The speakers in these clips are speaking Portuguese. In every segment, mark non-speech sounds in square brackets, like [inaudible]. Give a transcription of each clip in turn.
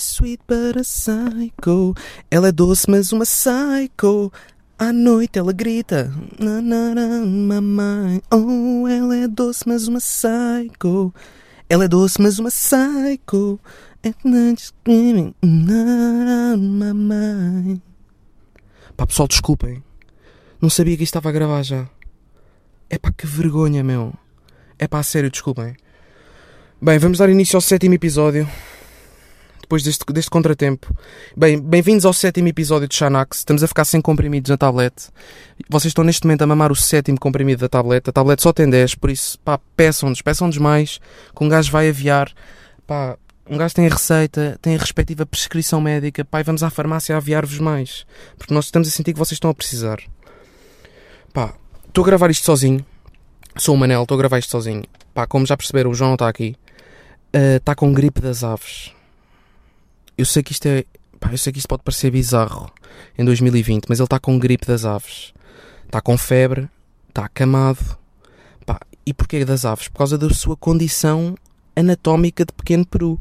Sweet but a psycho. Ela é doce, mas uma psycho. À noite ela grita, na, na, na, mamãe. Oh, ela é doce, mas uma psycho. Ela é doce, mas uma psycho. At night screaming, na. Pá, pessoal, desculpem. Não sabia que isto estava a gravar já. É pá, que vergonha, meu. É pá, sério, desculpem. Bem, vamos dar início ao sétimo episódio. Depois deste, deste contratempo. Bem, bem-vindos ao sétimo episódio de Xanax. Estamos a ficar sem comprimidos na tablete. Vocês estão neste momento a mamar o sétimo comprimido da tablete. A tablete só tem 10, por isso, pá, peçam-nos, peçam-nos mais. Que um gajo vai aviar. Pá, um gajo tem a receita, tem a respectiva prescrição médica. Pá, vamos à farmácia aviar-vos mais. Porque nós estamos a sentir que vocês estão a precisar. Pá, estou a gravar isto sozinho. Sou o Manel, estou a gravar isto sozinho. Pá, como já perceberam, o João está aqui. Está com gripe das aves. Eu sei que isto é. Pá, eu sei que isto pode parecer bizarro em 2020, mas ele está com gripe das aves. Está com febre, está acamado. Pá, e porquê das aves? Por causa da sua condição anatómica de pequeno peru.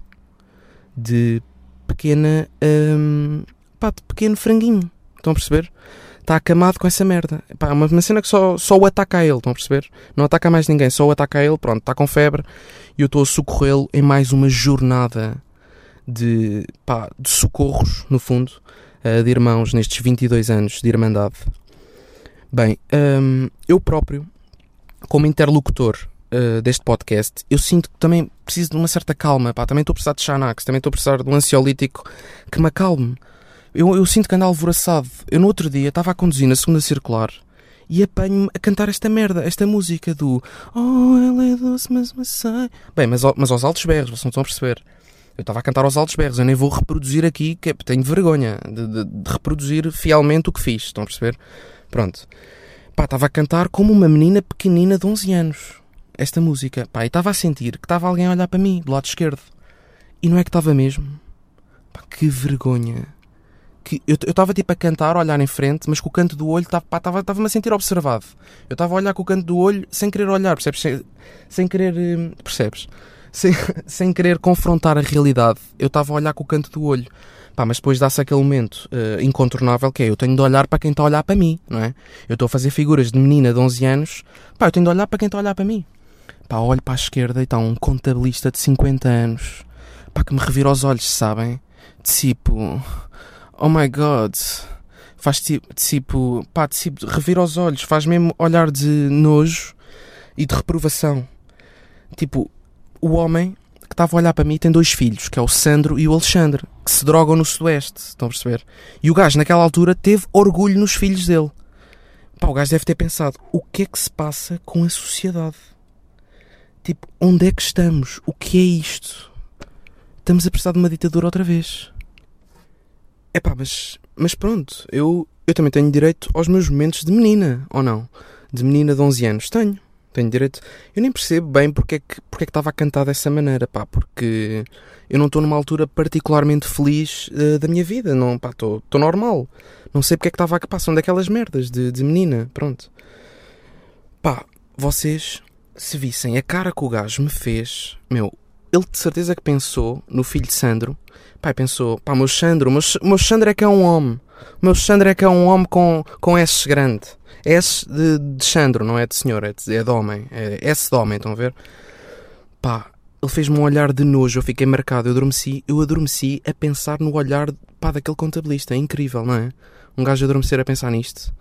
De pequena. Hum, pá, de pequeno franguinho. Estão a perceber? Está acamado com essa merda. Pá, uma, uma cena que só, só o ataca a ele, estão a perceber? Não ataca mais ninguém, só o ataca a ele. Pronto, está com febre e eu estou a socorrê-lo em mais uma jornada de, pá, de socorros, no fundo, uh, de irmãos nestes 22 anos de Irmandade. Bem, um, eu próprio, como interlocutor uh, deste podcast, eu sinto que também preciso de uma certa calma. Pá, também estou a precisar de Xanax, também estou a precisar de um ansiolítico que me acalme. Eu, eu sinto que ando alvoroçado. Eu no outro dia estava a conduzir na segunda circular e apanho-me a cantar esta merda, esta música do Oh, ela é doce, mas mas sei. Bem, mas, mas aos altos berros, vocês não estão a perceber. Eu estava a cantar aos altos berros, eu nem vou reproduzir aqui, que é, tenho vergonha de, de, de, reproduzir fielmente o que fiz, estão a perceber? Pronto. Pá, estava a cantar como uma menina pequenina de 11 anos, esta música. Pá, e estava a sentir que estava alguém a olhar para mim, do lado esquerdo. E não é que estava mesmo. Pá, que vergonha. Que eu estava tipo a cantar, a olhar em frente, mas com o canto do olho estava-me a sentir observado. Eu estava a olhar com o canto do olho sem querer olhar, percebes? Sem, sem querer. Hum, percebes? Sem, [laughs] sem querer confrontar a realidade. Eu estava a olhar com o canto do olho. Pá, mas depois dá-se aquele momento uh, incontornável que é eu tenho de olhar para quem está a olhar para mim, não é? Eu estou a fazer figuras de menina de 11 anos, pá, eu tenho de olhar para quem está a olhar para mim. Pá, olho para a esquerda e está um contabilista de 50 anos, pá, que me revira os olhos, sabem? Tipo, oh my god, faz tipo, pá, tipo, revira os olhos, faz mesmo olhar de nojo e de reprovação. Tipo, o homem que estava a olhar para mim tem dois filhos, que é o Sandro e o Alexandre, que se drogam no Sudoeste, estão a perceber? E o gajo, naquela altura, teve orgulho nos filhos dele. Pá, o gajo deve ter pensado, o que é que se passa com a sociedade? Tipo, onde é que estamos? O que é isto? Estamos a precisar de uma ditadura outra vez. É pá, mas, mas pronto, eu, eu também tenho direito aos meus momentos de menina, ou não? De menina de 11 anos, tenho. Tenho direito. Eu nem percebo bem porque é que, porque é que estava a cantar dessa maneira, pá, porque eu não estou numa altura particularmente feliz uh, da minha vida, não, pá, estou normal. Não sei porque é que estava a passar são daquelas merdas de, de menina, pronto. Pá, vocês, se vissem a cara que o gajo me fez, meu, ele de certeza que pensou no filho de Sandro, pá, pensou, pá, meu Sandro, meu, meu Sandro é que é um homem, meu Sandro é que é um homem com, com S grande. S de, de Sandro, não é de senhor, é de, é de homem. É S de homem, estão a ver? Pá, ele fez-me um olhar de nojo, eu fiquei marcado, eu adormeci, eu adormeci a pensar no olhar pá, daquele contabilista. É incrível, não é? Um gajo adormecer a pensar nisto.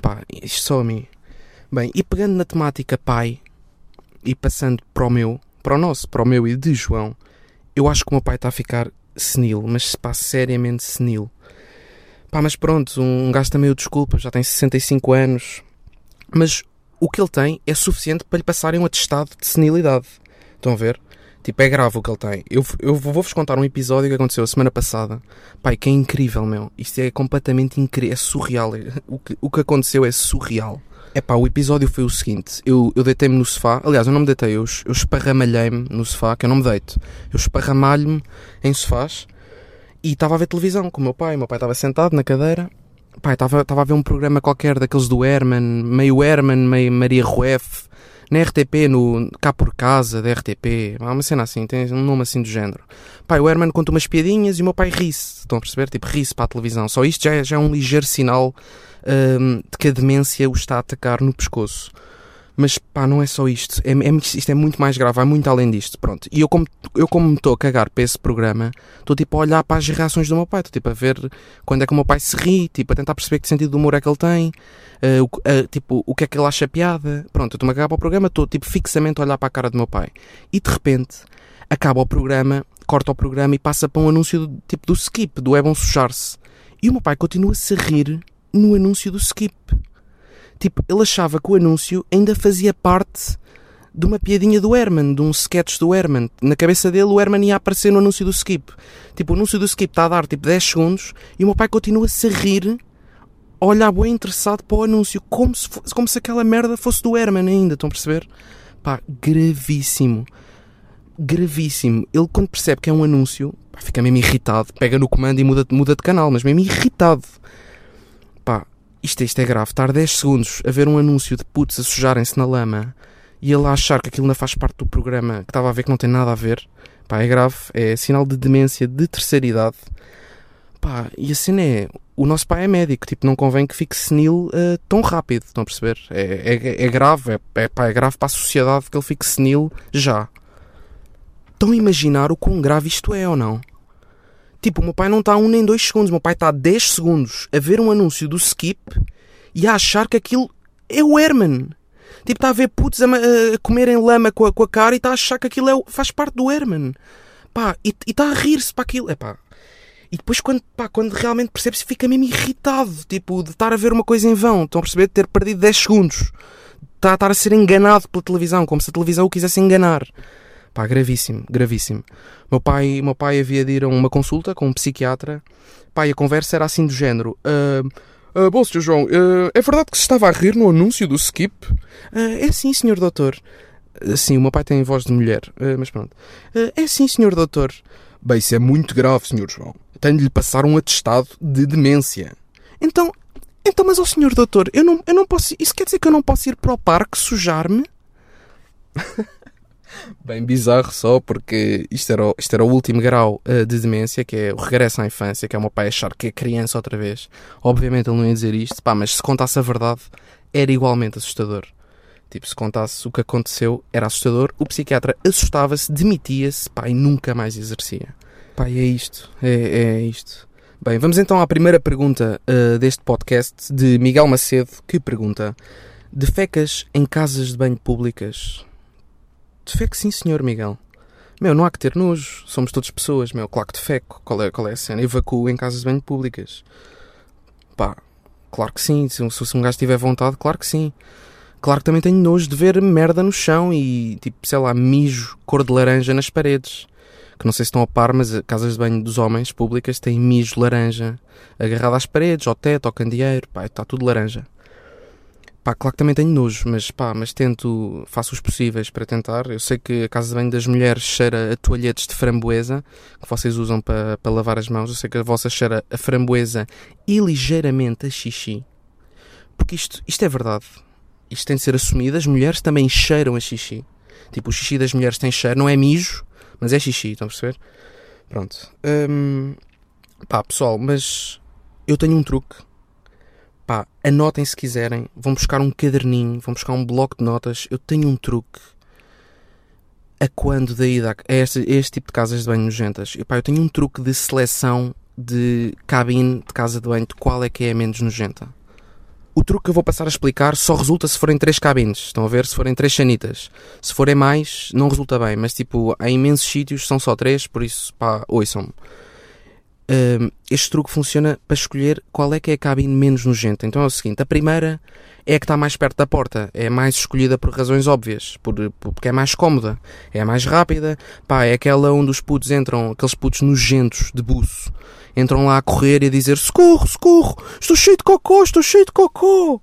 Pá, isto só a mim. Bem, e pegando na temática pai e passando para o meu, para o nosso, para o meu e de João, eu acho que o meu pai está a ficar senil, mas pá, seriamente senil. Pá, mas pronto, um gajo também o desculpa, já tem 65 anos. Mas o que ele tem é suficiente para lhe passarem um atestado de senilidade. Estão a ver? Tipo, é grave o que ele tem. Eu, eu vou-vos contar um episódio que aconteceu a semana passada. Pai, que é incrível, meu. Isto é completamente incrível. É surreal. O que, o que aconteceu é surreal. É pá, o episódio foi o seguinte: eu, eu deitei-me no sofá. Aliás, eu não me deitei, eu, eu esparramalhei-me no sofá, que eu não me deito. Eu esparramalho-me em sofás e estava a ver televisão com o meu pai. O meu pai estava sentado na cadeira. Pai, estava, estava a ver um programa qualquer daqueles do Herman, meio Herman, meio Maria Rueff. na RTP, no Cá por Casa da RTP, há uma cena assim, tem um nome assim do género. Pai, o Herman conta umas piadinhas e o meu pai ri-se, estão a perceber? Tipo, ri-se para a televisão. Só isto já é, já é um ligeiro sinal hum, de que a demência o está a atacar no pescoço. Mas pá, não é só isto. É, é, isto é muito mais grave, vai muito além disto. Pronto. E eu, como, eu, como me estou a cagar para esse programa, estou tipo a olhar para as reações do meu pai. Estou tipo a ver quando é que o meu pai se ri, tipo a tentar perceber que sentido de humor é que ele tem, uh, uh, tipo o que é que ele acha piada. Pronto, eu estou-me a cagar para o programa, estou tipo fixamente a olhar para a cara do meu pai. E de repente acaba o programa, corta o programa e passa para um anúncio do, tipo do skip, do é bom sujar-se. E o meu pai continua-se a rir no anúncio do skip. Tipo, ele achava que o anúncio ainda fazia parte de uma piadinha do Herman, de um sketch do Herman. Na cabeça dele, o Herman ia aparecer no anúncio do Skip. Tipo, o anúncio do Skip está a dar tipo 10 segundos e o meu pai continua-se a rir, a olhar bem interessado para o anúncio, como se, como se aquela merda fosse do Herman ainda. Estão a perceber? Pá, gravíssimo. Gravíssimo. Ele, quando percebe que é um anúncio, pá, fica mesmo irritado, pega no comando e muda, muda de canal, mas mesmo irritado. Isto, isto é grave. Estar 10 segundos a ver um anúncio de putos a sujarem-se na lama e ele achar que aquilo ainda faz parte do programa que estava a ver que não tem nada a ver. Pá, é grave. É sinal de demência de terceira idade. Pá, e a cena é... O nosso pai é médico, tipo, não convém que fique senil uh, tão rápido, estão a perceber? É, é, é grave, é, é, pá, é grave para a sociedade que ele fique senil já. Estão a imaginar o quão grave isto é ou não? Tipo, o meu pai não está um nem dois segundos, o meu pai está a 10 segundos a ver um anúncio do Skip e a achar que aquilo é o Herman. Tipo, está a ver putos a, a comerem lama com a, com a, cara e está a achar que aquilo é, faz parte do Herman. Pá, e está a rir-se para aquilo. É pá. E depois, quando, pá, quando realmente percebe-se, fica mesmo irritado. Tipo, de estar a ver uma coisa em vão. Estão a perceber? De ter perdido 10 segundos. Está a estar a ser enganado pela televisão, como se a televisão o quisesse enganar. Pá, gravíssimo, gravíssimo. Meu pai, meu pai havia de ir a uma consulta com um psiquiatra. Pá, e a conversa era assim do género. Uh, uh, bom, Sr. João, uh, é verdade que se estava a rir no anúncio do Skip? é sim, Sr. Doutor. sim, o meu pai tem voz de mulher, mas pronto. é sim, Sr. Doutor. Bem, isso é muito grave, Sr. João. Tenho de lhe passar um atestado de demência. Então, então, mas, ó oh, Sr. Doutor, eu não, eu não posso... Isso quer dizer que eu não posso ir para o parque sujar-me? [laughs] Bem bizarro só porque isto era, o, isto era o último grau uh, de demência, que é o regresso à infância, que é o meu pai achar que é criança outra vez. Obviamente ele não ia dizer isto, pá, mas se contasse a verdade, era igualmente assustador. Tipo, se contasse o que aconteceu, era assustador. O psiquiatra assustava-se, demitia-se, pá, e nunca mais exercia. Pá, é isto. É, é isto. Bem, vamos então à primeira pergunta uh, deste podcast de Miguel Macedo, que pergunta: Defecas em casas de banho públicas? Defeco sim, senhor Miguel. Meu, não há que ter nojo. Somos todas pessoas, meu. Claro que defeco. Qual é, qual é a cena? Evacuo em casas de banho públicas. Pá, claro que sim. Se, se um gajo tiver vontade, claro que sim. Claro que também tenho nojo de ver merda no chão e, tipo, sei lá, mijo cor de laranja nas paredes. Que não sei se estão a par, mas casas de banho dos homens públicas têm mijo laranja agarrado às paredes, ao teto, ao candeeiro. Pá, está tudo laranja. Pá, claro que também tenho nojo, mas pá, mas tento, faço os possíveis para tentar. Eu sei que a casa de banho das mulheres cheira a toalhetes de framboesa, que vocês usam para, para lavar as mãos. Eu sei que a vossa cheira a framboesa e ligeiramente a xixi. Porque isto, isto é verdade. Isto tem de ser assumido. As mulheres também cheiram a xixi. Tipo, o xixi das mulheres tem cheiro, não é mijo, mas é xixi, estão a perceber? Pronto. Hum, pá, pessoal, mas eu tenho um truque Pá, anotem se quiserem, vão buscar um caderninho, vão buscar um bloco de notas. Eu tenho um truque a quando da ida a este, este tipo de casas de banho nojentas. E, pá, eu tenho um truque de seleção de cabine de casa de banho de qual é que é a menos nojenta. O truque que eu vou passar a explicar só resulta se forem três cabines. Estão a ver? Se forem três chanitas. Se forem mais, não resulta bem. Mas, tipo, há imensos sítios, são só três, por isso, pá, ouçam-me este truque funciona para escolher qual é que é a cabine menos nojenta. Então é o seguinte: a primeira é a que está mais perto da porta, é mais escolhida por razões óbvias, por, por, porque é mais cómoda, é mais rápida. Pá, é aquela onde os putos entram, aqueles putos nojentos de buço, entram lá a correr e a dizer: socorro, socorro, estou cheio de cocô, estou cheio de cocô.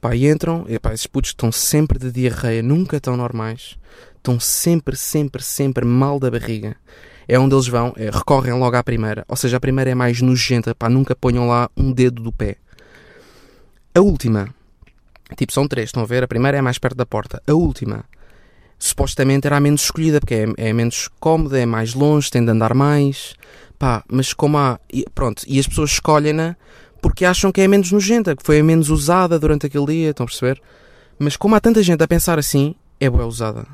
Pá, e entram, e pá, esses putos estão sempre de diarreia, nunca estão normais, estão sempre, sempre, sempre mal da barriga é onde eles vão, é, recorrem logo à primeira. Ou seja, a primeira é mais nojenta, pá, nunca ponham lá um dedo do pé. A última Tipo, são três, estão a ver? A primeira é mais perto da porta. A última, supostamente, era a menos escolhida, porque é, é menos cómoda, é mais longe, tem de andar mais. Pá, mas como há. e Pronto, e as pessoas escolhem-na porque acham que é menos nojenta, que foi a menos usada durante aquele dia, estão a perceber? Mas como há tanta gente a pensar assim, é boa usada.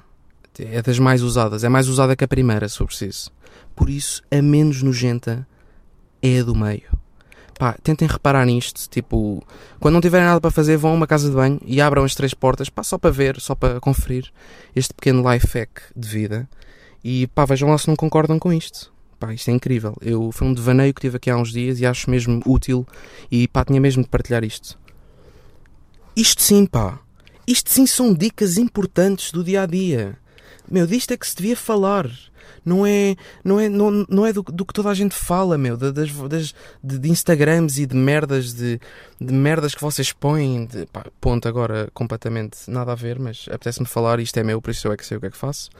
É das mais usadas. É mais usada que a primeira, se for preciso. Por isso, a menos nojenta é a do meio. Pá, tentem reparar nisto. Tipo, quando não tiverem nada para fazer, vão a uma casa de banho e abram as três portas, pá, só para ver, só para conferir este pequeno life hack de vida. E pá, vejam lá se não concordam com isto. Pá, isto é incrível. Eu, foi um devaneio que tive aqui há uns dias e acho mesmo útil e pá, tinha mesmo de partilhar isto. Isto sim, pá. Isto sim são dicas importantes do dia a dia. Meu, disto é que se devia falar. Não é, não é, não, não é do, do que toda a gente fala, meu. Das, das, de, de Instagrams e de merdas, de, de merdas que vocês põem. De, pá, ponto agora completamente nada a ver, mas apetece-me falar. Isto é meu, por isso eu é que sei o que é que faço.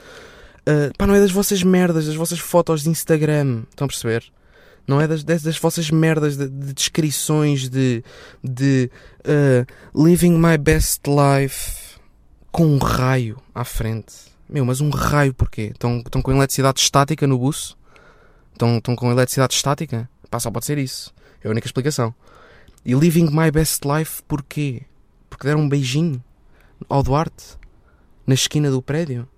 Uh, pá, não é das vossas merdas, das vossas fotos de Instagram. Estão a perceber? Não é das, das, das vossas merdas de, de descrições de, de uh, living my best life com um raio à frente. Meu, mas um raio porquê? Estão, estão com eletricidade estática no buço? Estão, estão com eletricidade estática? Pá, só pode ser isso. É a única explicação. E living my best life porquê? Porque deram um beijinho ao Duarte na esquina do prédio.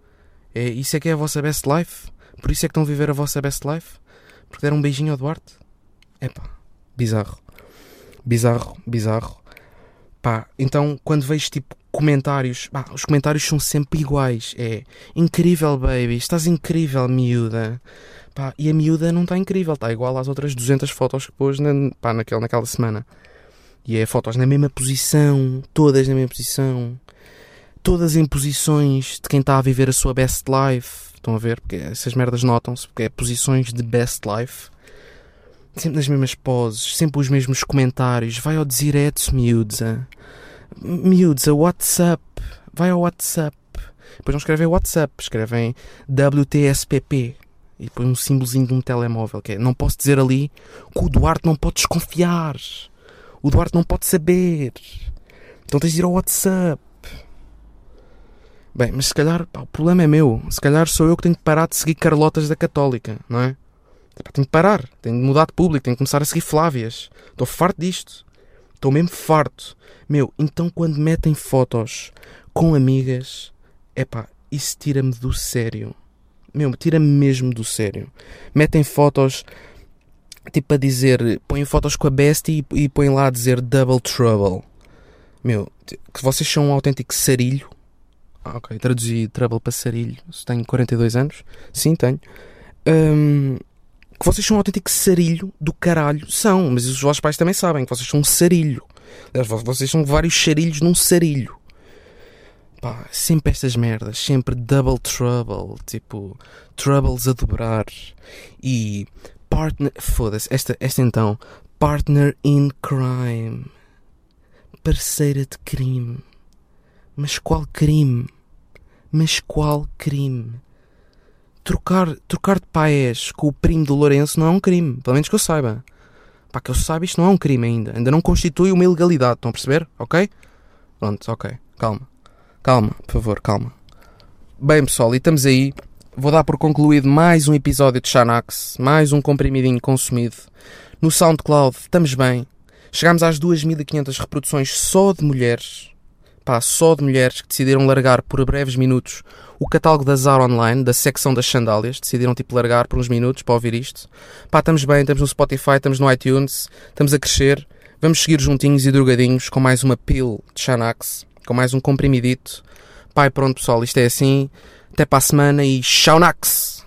É, isso é que é a vossa best life? Por isso é que estão a viver a vossa best life? Porque deram um beijinho ao Duarte? Epá, bizarro. Bizarro, bizarro. Pá, então quando vejo tipo comentários, pá, os comentários são sempre iguais. É incrível, baby, estás incrível, miúda. Pá, e a miúda não está incrível, está igual às outras 200 fotos que pôs na, pá, naquela, naquela semana. E é fotos na mesma posição, todas na mesma posição, todas em posições de quem está a viver a sua best life. Estão a ver? Porque essas merdas notam-se, porque é posições de best life. Sempre nas mesmas poses, sempre os mesmos comentários. Vai ao direto, miúda. Miúda, WhatsApp. Vai ao WhatsApp. Depois não escrevem WhatsApp, escrevem WTSPP. E depois um símbolozinho de um telemóvel. Que é, não posso dizer ali que o Duarte não pode desconfiar. O Duarte não pode saber. Então tens de ir ao WhatsApp. Bem, mas se calhar pá, o problema é meu. Se calhar sou eu que tenho que parar de seguir Carlotas da Católica, não é? Tenho que parar, tenho de mudar de público, tenho que começar a seguir Flávias. Estou farto disto. Estou mesmo farto. Meu, então quando metem fotos com amigas, é pá, isso tira-me do sério. Meu, tira-me mesmo do sério. Metem fotos, tipo a dizer, põem fotos com a bestie e, põem lá a dizer Double Trouble. Meu, que vocês são um autêntico sarilho. Ah, ok, traduzi Trouble para sarilho. Tenho 42 anos. Sim, tenho. Um, que vocês são um autêntico sarilho do caralho. São, mas os vossos pais também sabem que vocês são um sarilho. Vocês são vários sarilhos num sarilho. Pá, sempre estas merdas, sempre double trouble, tipo, troubles a dobrar. E partner. Foda-se, esta, esta então, partner in crime. Parceira de crime. Mas qual crime? Mas qual crime? Trocar, trocar de pais com o primo do Lourenço não é um crime, pelo menos que eu saiba. Pá, que eu saiba, isto não é um crime ainda. Ainda não constitui uma ilegalidade, estão a perceber? Ok? Pronto, ok. Calma. Calma, por favor, calma. Bem, pessoal, e estamos aí. Vou dar por concluído mais um episódio de Xanax, mais um comprimidinho consumido. No SoundCloud, estamos bem. Chegámos às 2500 reproduções só de mulheres pá, só de mulheres que decidiram largar por breves minutos o catálogo da Zara Online, da secção das sandálias, decidiram tipo largar por uns minutos para ouvir isto. Pá, estamos bem, estamos no Spotify, estamos no iTunes, estamos a crescer. Vamos seguir juntinhos e drogadinhos com mais uma pill de Xanax, com mais um comprimidito. E pronto pessoal, isto é assim. Até para a semana e Xanax!